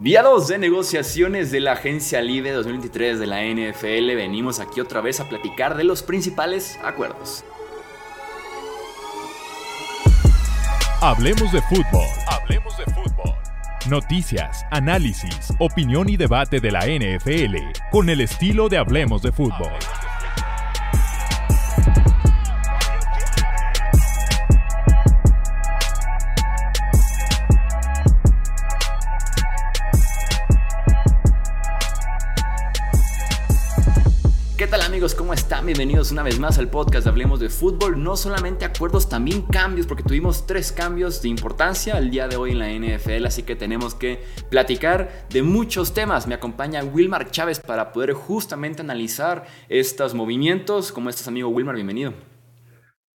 Día 2 de negociaciones de la agencia libre 2023 de la NFL. Venimos aquí otra vez a platicar de los principales acuerdos. Hablemos de fútbol. Hablemos de fútbol. Noticias, análisis, opinión y debate de la NFL con el estilo de Hablemos de fútbol. Bienvenidos una vez más al podcast de Hablemos de Fútbol. No solamente acuerdos, también cambios, porque tuvimos tres cambios de importancia el día de hoy en la NFL, así que tenemos que platicar de muchos temas. Me acompaña Wilmar Chávez para poder justamente analizar estos movimientos. ¿Cómo estás, amigo Wilmar? Bienvenido.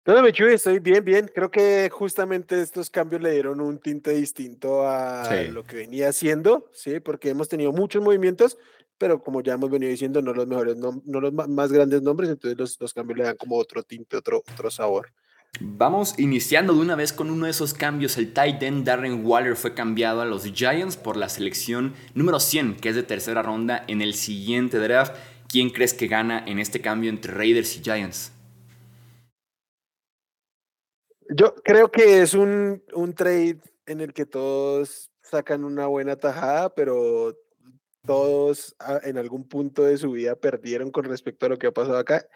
Todo me chuy, estoy bien, bien. Creo que justamente estos cambios le dieron un tinte distinto a lo que venía haciendo, ¿sí? Porque hemos tenido muchos movimientos, pero como ya hemos venido diciendo, no los mejores, no, los más grandes nombres, entonces los, cambios le dan como otro tinte, otro, otro sabor. Vamos iniciando de una vez con uno de esos cambios. El tight end Darren Waller fue cambiado a los Giants por la selección número 100, que es de tercera ronda en el siguiente draft. ¿Quién crees que gana en este cambio entre Raiders y Giants? Yo creo que es un, un trade en el que todos sacan una buena tajada, pero todos ah, en algún punto de su vida perdieron con respecto a lo que ha pasado acá.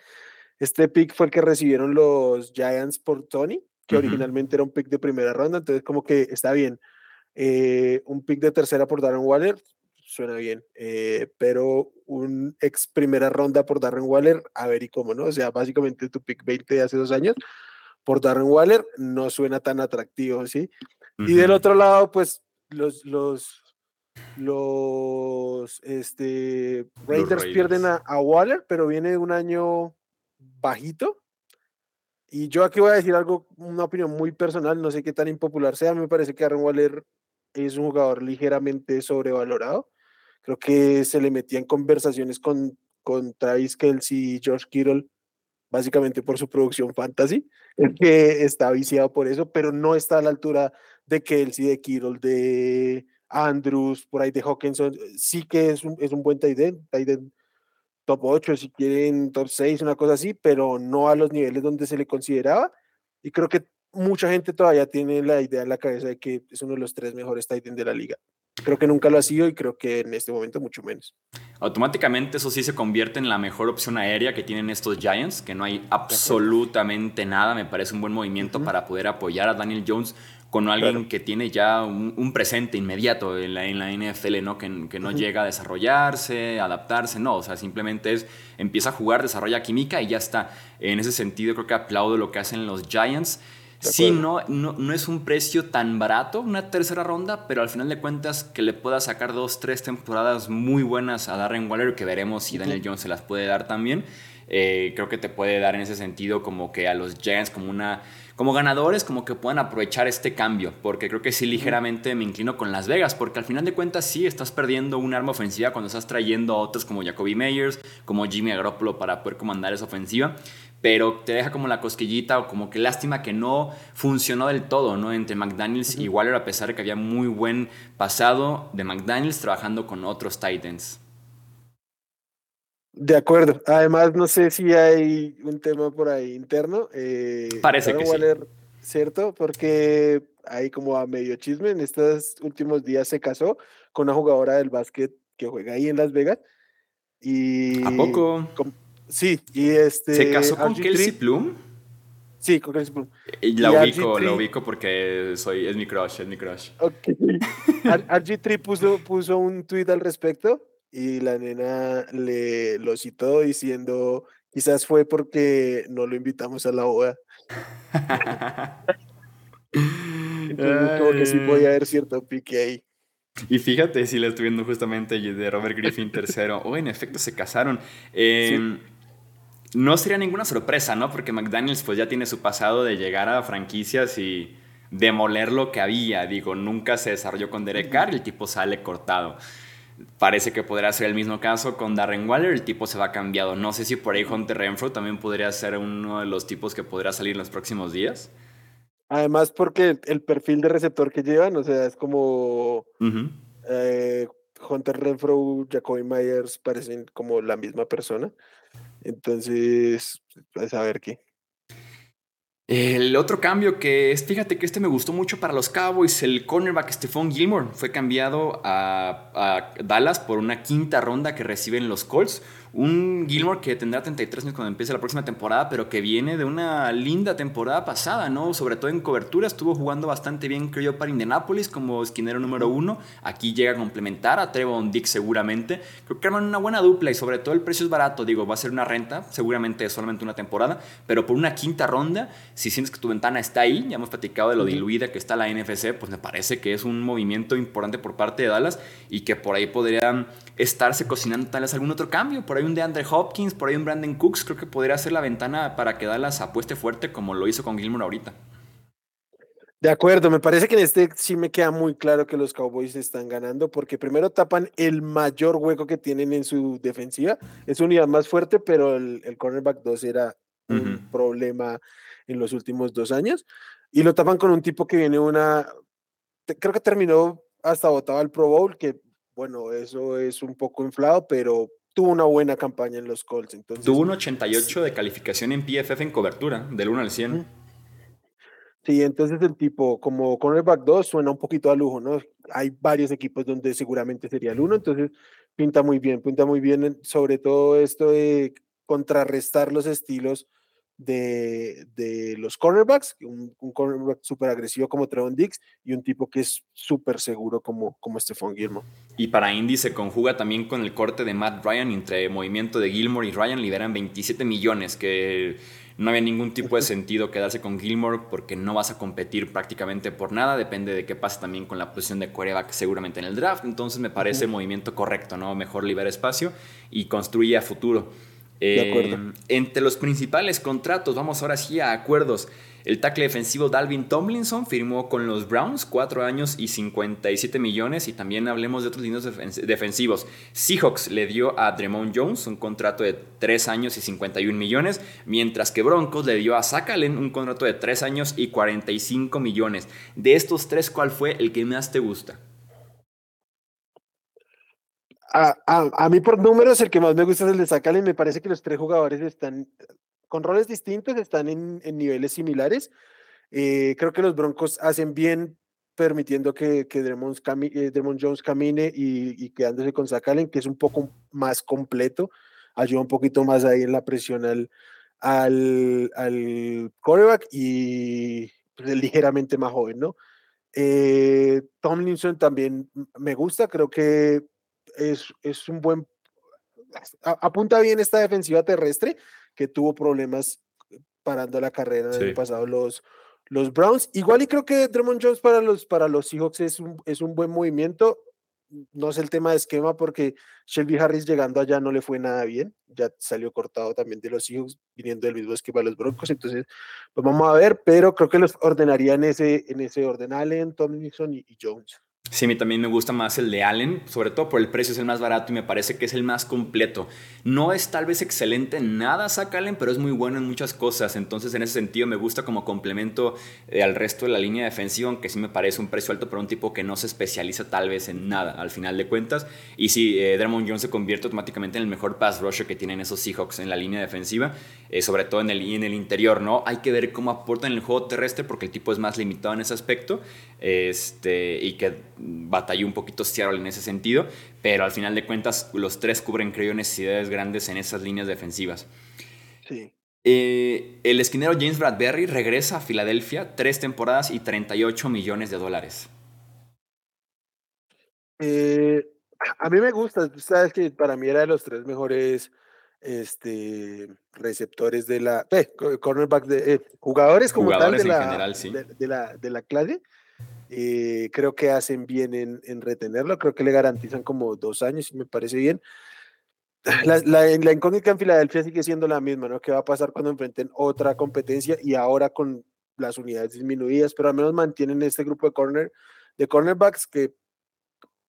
Este pick fue el que recibieron los Giants por Tony, que originalmente era un pick de primera ronda, entonces como que está bien. Eh, un pick de tercera por Darren Waller, suena bien, eh, pero un ex primera ronda por Darren Waller, a ver y cómo, ¿no? O sea, básicamente tu pick 20 de hace dos años por Darren Waller no suena tan atractivo, ¿sí? Y del otro lado, pues los, los los este, Raiders, pierden a, Waller, pero viene un año bajito. Y yo aquí voy a decir algo, una opinión muy personal, no sé qué tan impopular sea, me parece que Aaron Waller es un jugador ligeramente sobrevalorado. Creo que se le metía en conversaciones con, con Travis Kelsey y George Kittle, básicamente por su producción fantasy, el que está viciado por eso, pero no está a la altura de Kelsey, de Kittle, de Andrews, por ahí de Hawkinson, eh, sí que es un, es un buen tight end, top 8, si quieren top 6, una cosa así, pero no a los niveles donde se le consideraba. Y creo que mucha gente todavía tiene la idea en la cabeza de que es uno de los tres mejores tight de la liga. Creo que nunca lo ha sido y creo que en este momento mucho menos. Automáticamente eso sí se convierte en la mejor opción aérea que tienen estos Giants, que no hay absolutamente nada. Me parece un buen movimiento para poder apoyar a Daniel Jones con alguien que tiene ya un, presente inmediato en la, en la NFL, ¿no? Que, que no llega a desarrollarse, adaptarse, no, o sea, simplemente es, empieza a jugar, desarrolla química y ya está. En ese sentido creo que aplaudo lo que hacen los Giants. Sí, no, no, es un precio tan barato, una tercera ronda, pero al final de cuentas que le pueda sacar dos, tres temporadas muy buenas a Darren Waller, que veremos si Daniel Jones se las puede dar también. Eh, creo que te puede dar en ese sentido como que a los Giants como una como ganadores como que puedan aprovechar este cambio, porque creo que sí ligeramente me inclino con Las Vegas, porque al final de cuentas sí estás perdiendo un arma ofensiva cuando estás trayendo a otros como Jacoby Meyers, como Jimmy Garoppolo para poder comandar esa ofensiva, pero te deja como la cosquillita o como que lástima que no funcionó del todo, ¿no? Entre McDaniels y Waller, a pesar de que había muy buen pasado de McDaniels trabajando con otros Titans. De acuerdo. Además, no sé si hay un tema por ahí interno. Eh, Parece que sí. ¿Cierto? Porque hay como a medio chisme. En estos últimos días se casó con una jugadora del básquet que juega ahí en Las Vegas. Y ¿A poco? sí, y este. ¿Se casó con Kelsey Plum? Sí, con Kelsey Plum. Y la ubico, la ubico porque soy, es mi crush, es mi crush. Ok. RG3 puso, puso un tweet al respecto y la nena le lo citó diciendo, quizás fue porque no lo invitamos a la boda. Entonces, como que sí podía haber cierto pique ahí. Y fíjate, si la estoy viendo justamente de Robert Griffin tercero. Oh, en efecto se casaron. Em, no sería ninguna sorpresa, ¿no? Porque McDaniels pues ya tiene su pasado de llegar a franquicias y demoler lo que había. Digo, nunca se desarrolló con Derek Carr y el tipo sale cortado. Parece que podría ser el mismo caso con Darren Waller, el tipo se va cambiado. No sé si por ahí Hunter Renfro también podría ser uno de los tipos que podría salir en los próximos días. Además, porque el perfil de receptor que llevan, o sea, es como Eh, Hunter Renfro, Jacoby Myers parecen como la misma persona. Entonces, pues a ver qué. El otro cambio que es, fíjate que este me gustó mucho para los Cowboys, el cornerback Stephon Gilmore fue cambiado a, a Dallas por una quinta ronda que reciben los Colts. Un Gilmore que tendrá 33 años cuando empiece la próxima temporada, pero que viene de una linda temporada pasada, ¿no? Sobre todo en cobertura, estuvo jugando bastante bien, creo yo, para Indianapolis como esquinero número uno. Aquí llega a complementar a Trevon Dick seguramente. Creo que arman una buena dupla y sobre todo el precio es barato. Digo, va a ser una renta, seguramente solamente una temporada, pero por una quinta ronda, si sientes que tu ventana está ahí, ya hemos platicado de lo diluida que está la NFC, pues me parece que es un movimiento importante por parte de Dallas y que por ahí podrían estarse cocinando tal vez algún otro cambio. Por ahí un de Andre Hopkins, por ahí un Brandon Cooks, creo que podría ser la ventana para que Dallas apueste fuerte como lo hizo con Gilmore ahorita. De acuerdo, me parece que en este sí me queda muy claro que los Cowboys están ganando porque primero tapan el mayor hueco que tienen en su defensiva. Es una unidad más fuerte, pero el, cornerback 2 era un problema en los últimos dos años. Y lo tapan con un tipo que viene una, creo que terminó hasta votado al Pro Bowl, que bueno, eso es un poco inflado, pero tuvo una buena campaña en los Colts. Entonces, tuvo un 88 de calificación en PFF en cobertura, del 1 al 100. Sí, entonces el tipo como cornerback 2 suena un poquito a lujo, ¿no? Hay varios equipos donde seguramente sería el 1, entonces pinta muy bien, pinta muy bien sobre todo esto de contrarrestar los estilos de, de los cornerbacks, un, un cornerback súper agresivo como Trevon Dix y un tipo que es súper seguro como, como Stephon Gilmore. Y para Indy se conjuga también con el corte de Matt Ryan entre movimiento de Gilmore y Ryan, liberan 27 millones, que no había ningún tipo de sentido quedarse con Gilmore porque no vas a competir prácticamente por nada, depende de qué pase también con la posición de quarterback seguramente en el draft, entonces me parece el movimiento correcto, ¿no? Mejor libera espacio y construye a futuro. Eh, entre los principales contratos, vamos ahora sí a acuerdos. El tackle defensivo Dalvin Tomlinson firmó con los Browns 4 años y 57 millones. Y también hablemos de otros líneas defensivos. Seahawks le dio a Dremont Jones un contrato de 3 años y 51 millones. Mientras que Broncos le dio a Zach Allen un contrato de 3 años y 45 millones. De estos tres, ¿cuál fue el que más te gusta? A, mí por números el que más me gusta es el de Sakalen. Me parece que los tres jugadores están con roles distintos, están en, niveles similares. Eh, creo que los Broncos hacen bien permitiendo que, que Dremont, eh, Jones camine y, quedándose con Sakalen, que es un poco más completo, ayuda un poquito más ahí en la presión al, al, al quarterback y pues, ligeramente más joven, ¿no? Eh, Tomlinson también me gusta, creo que es, un buen... Apunta bien esta defensiva terrestre que tuvo problemas parando la carrera en el pasado los, los Browns. Igual y creo que Drummond Jones para los, para los Seahawks es un, es un buen movimiento. No es el tema de esquema porque Shelby Harris llegando allá no le fue nada bien. Ya salió cortado también de los Seahawks viniendo del mismo esquema de los Broncos. Entonces, pues vamos a ver, pero creo que los ordenaría en ese, en ese orden Allen, Tomlinson y Jones. Sí, a mí también me gusta más el de Allen, sobre todo por el precio es el más barato y me parece que es el más completo. No es tal vez excelente en nada saca Allen, pero es muy bueno en muchas cosas. Entonces, en ese sentido, me gusta como complemento eh, al resto de la línea defensiva, aunque sí me parece un precio alto para un tipo que no se especializa tal vez en nada al final de cuentas. Y sí, eh, Jones se convierte automáticamente en el mejor pass rusher que tienen esos Seahawks en la línea defensiva, eh, sobre todo en el, en el interior, ¿no? Hay que ver cómo aporta en el juego terrestre porque el tipo es más limitado en ese aspecto este, y que batalló un poquito Seattle en ese sentido, pero al final de cuentas los tres cubren, creo, necesidades grandes en esas líneas defensivas. Sí. Eh, el esquinero James Bradbury regresa a Filadelfia, tres temporadas y 38 millones de dólares. Eh, a mí me gusta, sabes que para mí era de los tres mejores este, receptores de la, eh, cornerback de jugadores como tal de, la, general, sí. de, la, de la clase. Eh, creo que hacen bien en, retenerlo, creo que le garantizan como dos años y me parece bien. La, la, incógnita en Filadelfia sigue siendo la misma, ¿no? ¿Qué va a pasar cuando enfrenten otra competencia y ahora con las unidades disminuidas, pero al menos mantienen este grupo de corner, de cornerbacks que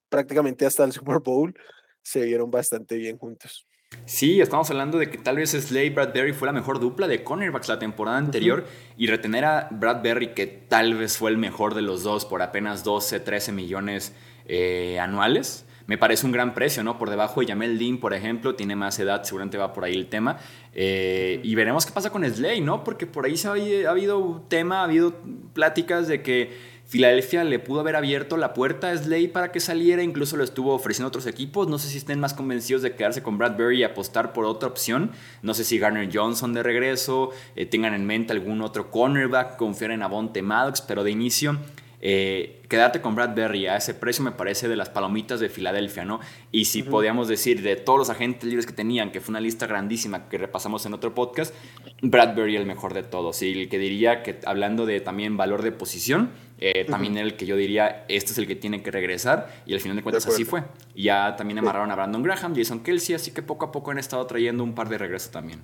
prácticamente hasta el Super Bowl se vieron bastante bien juntos. Sí, estamos hablando de que tal vez Slay y Bradbury fue la mejor dupla de cornerbacks la temporada anterior y retener a Bradbury, que tal vez fue el mejor de los dos por apenas 12, 13 millones eh, anuales, me parece un gran precio, ¿no? Por debajo de Jamel Dean, por ejemplo, tiene más edad, seguramente va por ahí el tema. Eh, y veremos qué pasa con Slay, ¿no? Porque por ahí se ha, ha habido tema, ha habido pláticas de que Filadelfia le pudo haber abierto la puerta a Slay para que saliera, incluso lo estuvo ofreciendo a otros equipos. No sé si estén más convencidos de quedarse con Bradbury y apostar por otra opción. No sé si Garner Johnson de regreso, eh, tengan en mente algún otro cornerback, confiar en Avonte Maddox, pero de inicio eh, quedarte con Bradbury a ese precio me parece de las palomitas de Filadelfia, ¿no? Y si podíamos decir de todos los agentes libres que tenían, que fue una lista grandísima que repasamos en otro podcast, Bradbury el mejor de todos. Y el que diría que, hablando de también valor de posición, eh, también el que yo diría, este es el que tiene que regresar, y al final de cuentas así fue. Ya también amarraron a Brandon Graham, Jason Kelsey, así que poco a poco han estado trayendo un par de regresos también.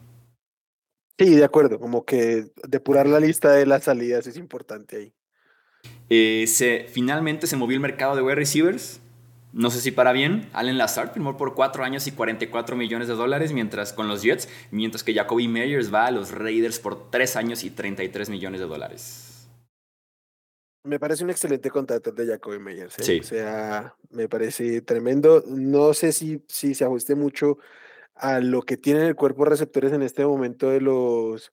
Sí, de acuerdo, como que depurar la lista de las salidas es importante ahí. Eh, se, finalmente se movió el mercado de wide receivers. No sé si para bien. Allen Lazard firmó por 4 años y 44 millones de dólares mientras, con los Jets, mientras que Jacoby Meyers va a los Raiders por 3 años y 33 millones de dólares. Me parece un excelente contrato de Jacoby Meyers. ¿eh? O sea, me parece tremendo. No sé si, si se ajuste mucho a lo que tienen el cuerpo receptores en este momento de los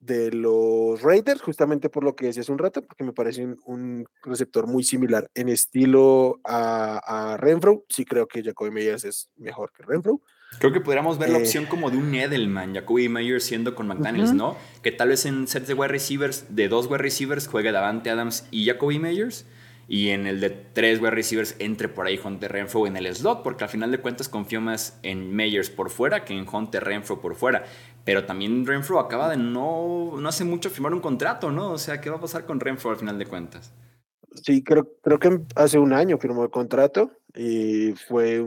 de los Raiders, justamente por lo que decías un rato, porque me parece un, receptor muy similar en estilo a, a, Renfro. Sí creo que Jacoby Meyers es mejor que Renfro. Creo que podríamos ver la eh, opción como de un Edelman, Jacoby Meyers siendo con McDaniels, ¿no? Que tal vez en sets de wide receivers, de dos wide receivers, juegue Davante Adams y Jacoby Meyers. Y en el de tres wide receivers entre por ahí Hunter Renfro en el slot, porque al final de cuentas confío más en Meyers por fuera que en Hunter Renfro por fuera. Pero también Renfro acaba de no, no hace mucho firmar un contrato, ¿no? O sea, ¿qué va a pasar con Renfro al final de cuentas? Sí, creo, creo que hace un año firmó el contrato y fue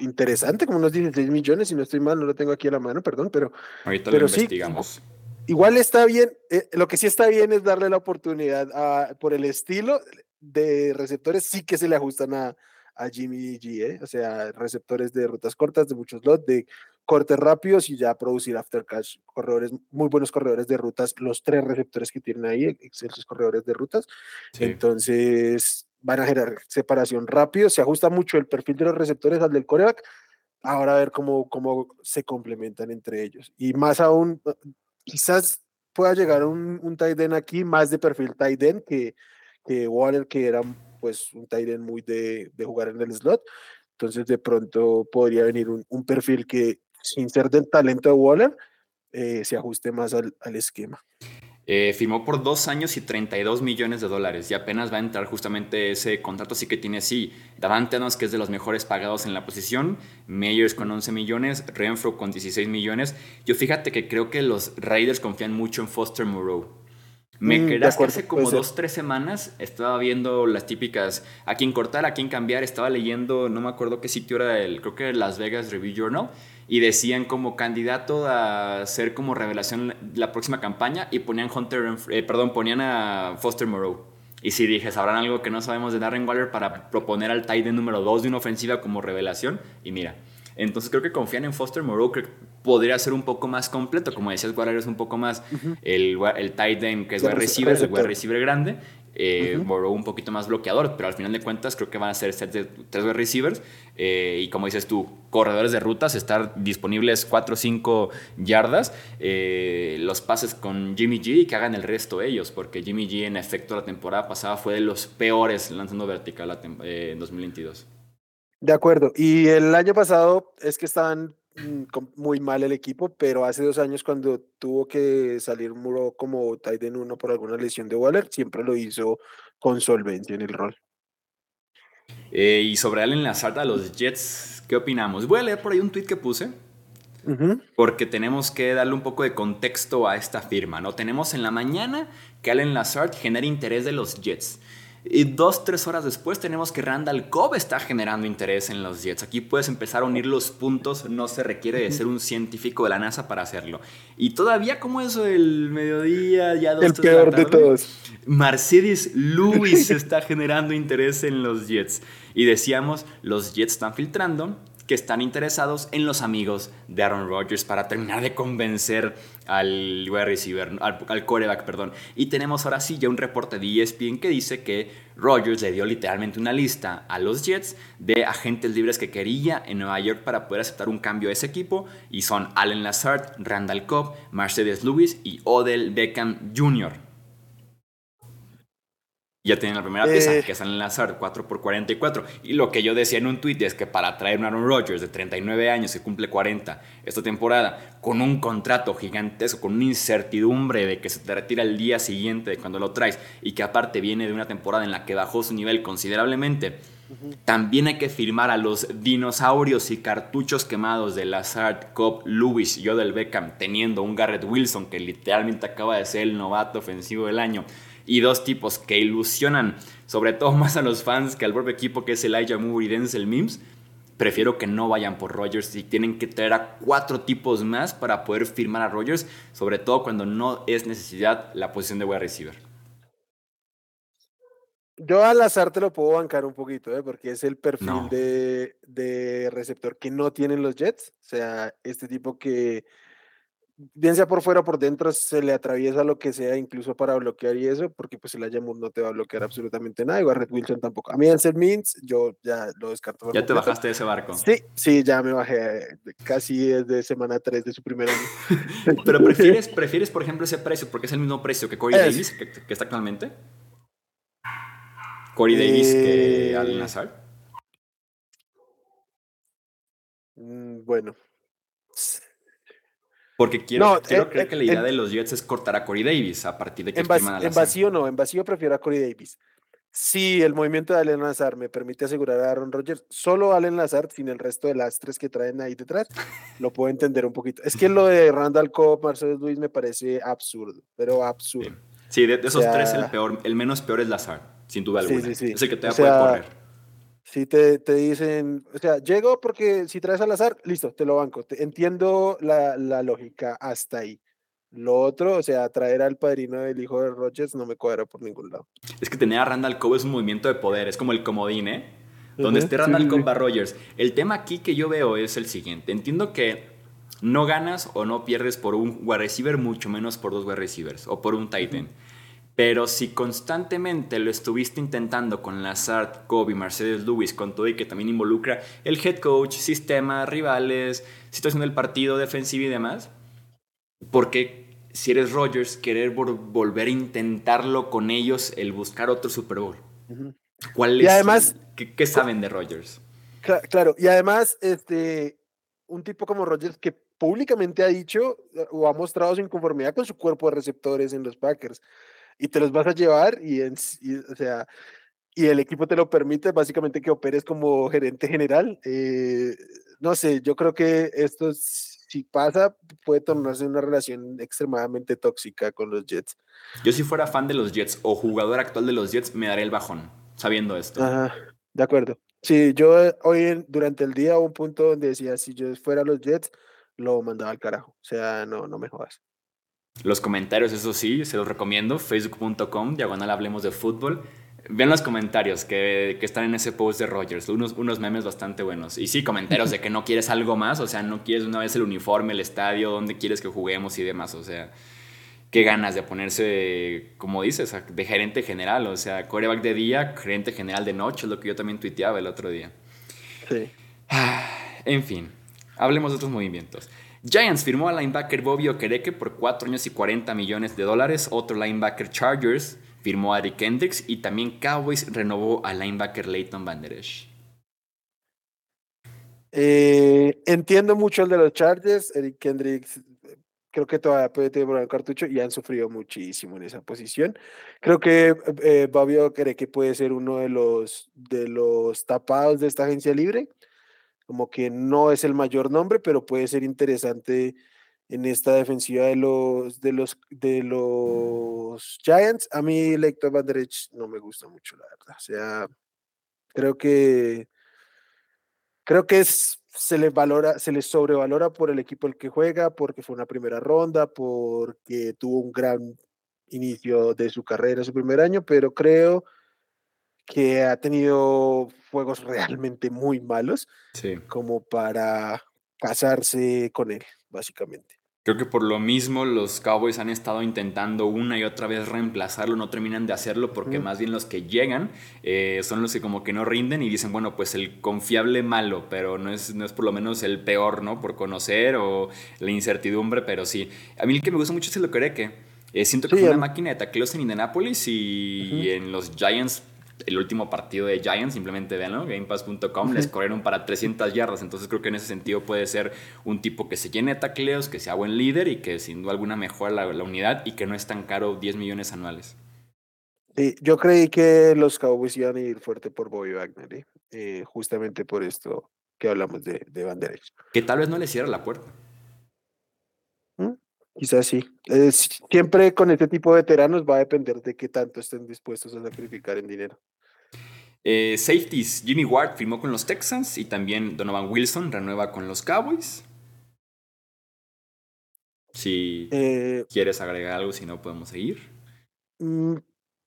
interesante, como unos 16 millones, si no estoy mal, no lo tengo aquí a la mano, perdón, pero, Ahorita lo investigamos. igual está bien, eh, lo que sí está bien es darle la oportunidad a, por el estilo de receptores, sí que se le ajustan a, a Jimmy G, ¿eh? o sea, receptores de rutas cortas, de muchos lots, de cortes rápidos y ya producir after catch, corredores, muy buenos corredores de rutas, los tres receptores que tienen ahí, excelentes corredores de rutas. Entonces, van a generar separación rápido, se ajusta mucho el perfil de los receptores al del coreback. Ahora a ver cómo, cómo se complementan entre ellos. Y más aún, quizás pueda llegar un, un tight end aquí más de perfil tight end que, que Waller, que era pues un tight end muy de, de, jugar en el slot. Entonces de pronto podría venir un, un perfil que sin ser del talento de Waller, eh, se ajuste más al, al esquema. Eh, firmó por dos años y 32 millones de dólares y apenas va a entrar justamente ese contrato, así que tiene sí, Davante que es de los mejores pagados en la posición, Meyers con 11 millones, Renfro con 16 millones. Yo fíjate que creo que los Raiders confían mucho en Foster Moreau. Me mm, que hace como dos, tres semanas estaba viendo las típicas a quién cortar, a quién cambiar. Estaba leyendo, no me acuerdo qué sitio era, el, creo que Las Vegas Review Journal. Y decían como candidato a ser como revelación la próxima campaña. Y ponían Hunter, eh, perdón, ponían a Foster Moreau. Y si dije, ¿sabrán algo que no sabemos de Darren Waller para proponer al tight número 2 de una ofensiva como revelación? Y mira, entonces creo que confían en Foster Moreau, podría ser un poco más completo. Como decías, Waller es un poco más el, el tight end que es wide receiver, el wide receiver grande. Eh, un poquito más bloqueador, pero al final de cuentas creo que van a ser sets de tres wide receivers. Eh, y como dices tú, corredores de rutas, estar disponibles 4 o 5 yardas. Eh, los pases con Jimmy G y que hagan el resto ellos, porque Jimmy G en efecto la temporada pasada fue de los peores lanzando vertical en 2022. De acuerdo. Y el año pasado es que estaban muy mal el equipo, pero hace dos años cuando tuvo que salir Muro como end uno por alguna lesión de Waller, siempre lo hizo con solvencia en el rol. Eh, y sobre Allen Lazard a los Jets, ¿qué opinamos? Voy a leer por ahí un tweet que puse. Porque tenemos que darle un poco de contexto a esta firma, ¿no? Tenemos en la mañana que Allen Lazard genera interés de los Jets. Y dos, tres horas después tenemos que Randall Cobb está generando interés en los Jets. Aquí puedes empezar a unir los puntos, no se requiere de ser un científico de la NASA para hacerlo. Y todavía como eso el mediodía, ya dos, El peor de, todos. Mercedes Lewis está generando interés en los Jets. Y decíamos, los Jets están filtrando que están interesados en los amigos de Aaron Rodgers para terminar de convencer al al, coreback, perdón. Y tenemos ahora sí ya un reporte de ESPN que dice que Rodgers le dio literalmente una lista a los Jets de agentes libres que quería en Nueva York para poder aceptar un cambio a ese equipo y son Allen Lazard, Randall Cobb, Mercedes Lewis y Odell Beckham Jr. Ya tienen la primera pieza, eh. que es en Lazard, 4 por 44. Y lo que yo decía en un tweet es que para traer un Aaron Rodgers de 39 años, que cumple 40 esta temporada, con un contrato gigantesco, con una incertidumbre de que se te retira el día siguiente de cuando lo traes, y que aparte viene de una temporada en la que bajó su nivel considerablemente, también hay que firmar a los dinosaurios y cartuchos quemados de Lazard, Cobb, Lewis y Odell Beckham, teniendo un Garrett Wilson que literalmente acaba de ser el novato ofensivo del año y dos tipos que ilusionan sobre todo más a los fans que al propio equipo que es Elijah Moore y Denzel Mims, prefiero que no vayan por Rogers y tienen que traer a cuatro tipos más para poder firmar a Rogers, sobre todo cuando no es necesidad la posición de wide receiver. Yo al azar te lo puedo bancar un poquito, ¿eh? porque es el perfil de, de receptor que no tienen los Jets. O sea, este tipo que bien sea por fuera o por dentro, se le atraviesa lo que sea, incluso para bloquear y eso, porque pues el Ayamur no te va a bloquear absolutamente nada, igual Red Wilson tampoco. A mí Ansel Means, yo ya lo descarto. ¿Ya te bajaste de ese barco? Sí, sí, ya me bajé casi desde semana 3 de su primer año. Pero prefieres, prefieres, por ejemplo, ese precio, porque es el mismo precio que Corey Davis, que, está actualmente. Corey Davis que Al Nazar. Mm, bueno, porque quiero, quiero eh, creer que la idea de los Jets es cortar a Corey Davis a partir de que en, en vacío no, en vacío prefiero a Corey Davis. Si el movimiento de Allen Lazar me permite asegurar a Aaron Rodgers, solo Allen Lazar, sin el resto de las tres que traen ahí detrás, lo puedo entender un poquito. Es que lo de Randall Cobb, Marcelo Luis me parece absurdo, pero absurdo. Sí, de, esos tres el peor, el menos peor es Lazar, sin duda alguna. Sí, sí, sí. Es el que te va a poder correr. Si te, te, dicen, o sea, llego porque si traes al azar, listo, te lo banco. entiendo la, la, lógica hasta ahí. Lo otro, o sea, traer al padrino del hijo de Rogers no me cuadra por ningún lado. Es que tener a Randall Cobb es un movimiento de poder, es como el comodín, ¿eh? Donde esté Randall Cobb a Rogers. El tema aquí que yo veo es el siguiente. Entiendo que no ganas o no pierdes por un wide receiver, mucho menos por dos wide receivers o por un tight end. Pero si constantemente lo estuviste intentando con Lazard, Kobe, Mercedes Lewis, con todo y que también involucra el head coach, sistema, rivales, situación del partido, defensivo y demás, porque si eres Rogers, querer volver a intentarlo con ellos, el buscar otro Super Bowl. ¿Cuál es? además, ¿qué, saben de Rogers? Claro, y además, este, un tipo como Rogers que públicamente ha dicho o ha mostrado su inconformidad con su cuerpo de receptores en los Packers y te los vas a llevar y, en, o sea, y el equipo te lo permite, básicamente que operes como gerente general. Eh, no sé, yo creo que esto, si pasa, puede tornarse una relación extremadamente tóxica con los Jets. Yo si fuera fan de los Jets o jugador actual de los Jets, me daré el bajón, sabiendo esto. Ajá, de acuerdo. Sí, yo hoy durante el día hubo un punto donde decía, si yo fuera los Jets, lo mandaba al carajo. O sea, no, no me jodas. Los comentarios, eso sí, se los recomiendo. Facebook.com, diagonal hablemos de fútbol. Vean los comentarios que, que, están en ese post de Rogers, unos, unos memes bastante buenos. Y sí, comentarios de que no quieres algo más, o sea, no quieres una vez el uniforme, el estadio, dónde quieres que juguemos y demás. O sea, qué ganas de ponerse, como dices, de gerente general. O sea, coreback de día, gerente general de noche, es lo que yo también tuiteaba el otro día. Sí. En fin, hablemos de otros movimientos. Giants firmó al linebacker Bobby Okereke por 4 años y 40 millones de dólares. Otro linebacker Chargers firmó a Eric Kendricks y también Cowboys renovó al linebacker Leighton Van Der Esch. Eh, entiendo mucho el de los Chargers. Eric Kendricks creo que todavía puede tener el cartucho y han sufrido muchísimo en esa posición. Creo que eh, Bobby Okereke puede ser uno de los, de los tapados de esta agencia libre como que no es el mayor nombre, pero puede ser interesante en esta defensiva de los de los de los Giants. A mí Lector Van no me gusta mucho, la verdad. O sea, creo que creo que es, se le valora, se le sobrevalora por el equipo el que juega, porque fue una primera ronda, porque tuvo un gran inicio de su carrera, su primer año, pero creo que ha tenido juegos realmente muy malos como para casarse con él, básicamente. Creo que por lo mismo los Cowboys han estado intentando una y otra vez reemplazarlo, no terminan de hacerlo porque más bien los que llegan eh, son los que como que no rinden y dicen, bueno, pues el confiable malo, pero no es, no es por lo menos el peor, ¿no? Por conocer o la incertidumbre, pero sí. A mí el que me gusta mucho es el que eh, siento que fue una máquina de tacleos en Indianapolis y en los Giants el último partido de Giants, simplemente veanlo, gamepass.com, les corrieron para 300 yardas. Entonces creo que en ese sentido puede ser un tipo que se llene de tacleos, que sea buen líder y que sin duda alguna mejora la, unidad y que no es tan caro 10 millones anuales. Sí, yo creí que los Cowboys iban a ir fuerte por Bobby Wagner, ¿eh? Eh, justamente por esto que hablamos de, de Van Que tal vez no le cierra la puerta. ¿Mm? Quizás sí. siempre con este tipo de veteranos va a depender de qué tanto estén dispuestos a sacrificar en dinero. Eh, safeties, Jimmy Ward firmó con los Texans y también Donovan Wilson renueva con los Cowboys. Si eh, quieres agregar algo, si no podemos seguir. Mm,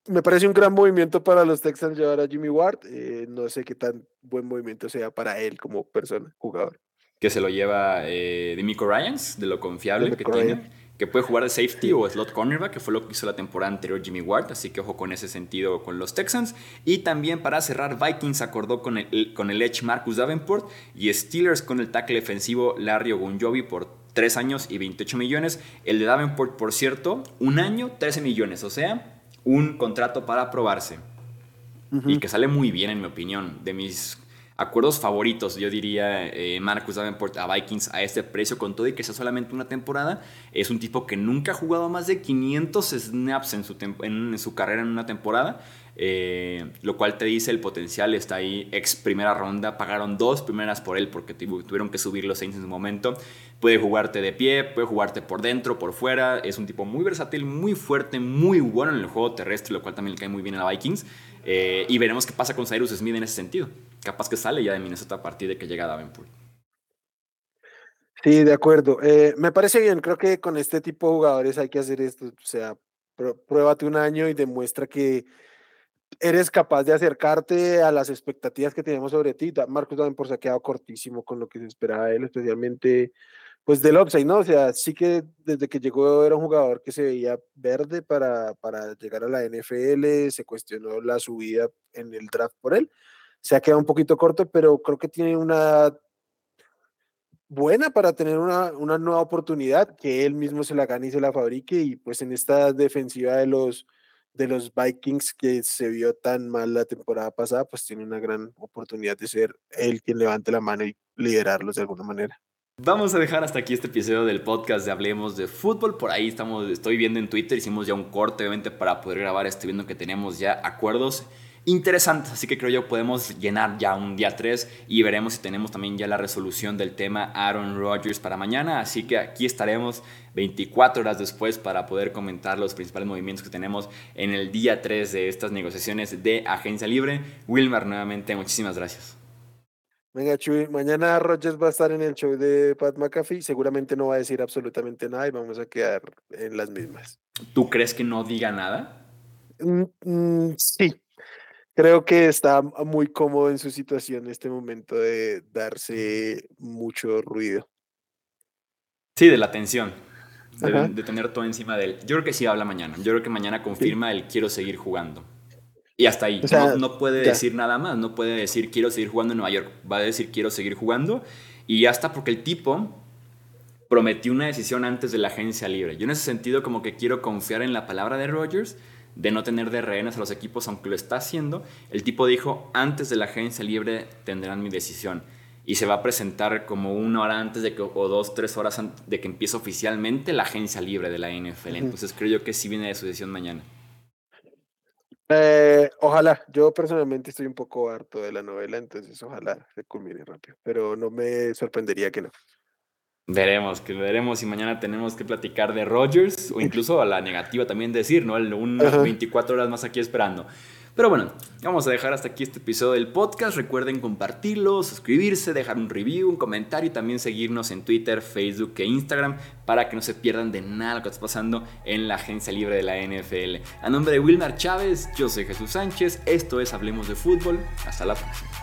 me parece un gran movimiento para los Texans llevar a Jimmy Ward. Eh, no sé qué tan buen movimiento sea para él como persona, jugador. Que se lo lleva de Miko Ryans, de lo confiable que tiene que puede jugar de safety o slot cornerback, que fue lo que hizo la temporada anterior Jimmy Ward, así que ojo con ese sentido con los Texans. Y también para cerrar, Vikings acordó con el, con el Edge Marcus Davenport y Steelers con el tackle defensivo Larry Ogunjobi por 3 años y 28 millones. El de Davenport, por cierto, un año, 13 millones, o sea, un contrato para aprobarse. Y que sale muy bien, en mi opinión. De mis acuerdos favoritos, yo diría, eh, Marcus Davenport a Vikings a este precio, con todo y que sea solamente una temporada. Es un tipo que nunca ha jugado más de 500 snaps en su, en su carrera en una temporada. Eh, lo cual te dice el potencial está ahí, ex primera ronda, pagaron dos primeras por él porque tuvieron que subir los Saints en su momento. Puede jugarte de pie, puede jugarte por dentro, por fuera, es un tipo muy versátil, muy fuerte, muy bueno en el juego terrestre, lo cual también le cae muy bien a Vikings. Eh, y veremos qué pasa con Cyrus Smith en ese sentido. Capaz que sale ya de Minnesota a partir de que llega Davenport. Sí, de acuerdo. Eh, me parece bien, creo que con este tipo de jugadores hay que hacer esto, o sea, pruébate un año y demuestra que eres capaz de acercarte a las expectativas que tenemos sobre ti. Marcos Davenport se ha quedado cortísimo con lo que se esperaba de él, especialmente pues del upside, ¿no? O sea, sí que desde que llegó era un jugador que se veía verde para, para llegar a la NFL, se cuestionó la subida en el draft por él, se ha quedado un poquito corto, pero creo que tiene una buena para tener una, una nueva oportunidad, que él mismo se la gane y se la fabrique, y pues en esta defensiva de los, de los Vikings que se vio tan mal la temporada pasada, pues tiene una gran oportunidad de ser él quien levante la mano y liderarlos de alguna manera. Vamos a dejar hasta aquí este episodio del podcast de Hablemos de Fútbol. Por ahí estamos, estoy viendo en Twitter, hicimos ya un corte obviamente para poder grabar. Estoy viendo que tenemos ya acuerdos interesantes, así que creo yo podemos llenar ya un día 3 y veremos si tenemos también ya la resolución del tema Aaron Rodgers para mañana. Así que aquí estaremos 24 horas después para poder comentar los principales movimientos que tenemos en el día 3 de estas negociaciones de agencia libre. Wilmar, nuevamente, muchísimas gracias. Venga, Chuy, mañana Rogers va a estar en el show de Pat McAfee. Seguramente no va a decir absolutamente nada y vamos a quedar en las mismas. ¿Tú crees que no diga nada? Mm, mm, sí. Creo que está muy cómodo en su situación en este momento de darse mucho ruido. Sí, de la tensión. De, tener todo encima de él. Yo creo que sí habla mañana. Yo creo que mañana confirma el quiero seguir jugando. Y hasta ahí. no, puede decir nada más. No puede decir quiero seguir jugando en Nueva York. Va a decir quiero seguir jugando. Y ya está porque el tipo prometió una decisión antes de la agencia libre. Yo en ese sentido como que quiero confiar en la palabra de Rogers de no tener de rehenes a los equipos, aunque lo está haciendo. El tipo dijo, antes de la agencia libre tendrán mi decisión. Y se va a presentar como una hora antes de que, o dos, tres horas antes de que empiece oficialmente la agencia libre de la NFL. Entonces creo yo que sí viene de su decisión mañana. Eh, ojalá, yo personalmente estoy un poco harto de la novela, entonces ojalá se culmine rápido, pero no me sorprendería que no. Veremos, que veremos si mañana tenemos que platicar de Rogers o incluso a la negativa también decir, ¿no? Unas 24 horas más aquí esperando. Pero bueno, vamos a dejar hasta aquí este episodio del podcast. Recuerden compartirlo, suscribirse, dejar un review, un comentario y también seguirnos en Twitter, Facebook e Instagram para que no se pierdan de nada lo que está pasando en la agencia libre de la NFL. A nombre de Wilmar Chávez, yo soy Jesús Sánchez, esto es Hablemos de Fútbol. Hasta la próxima.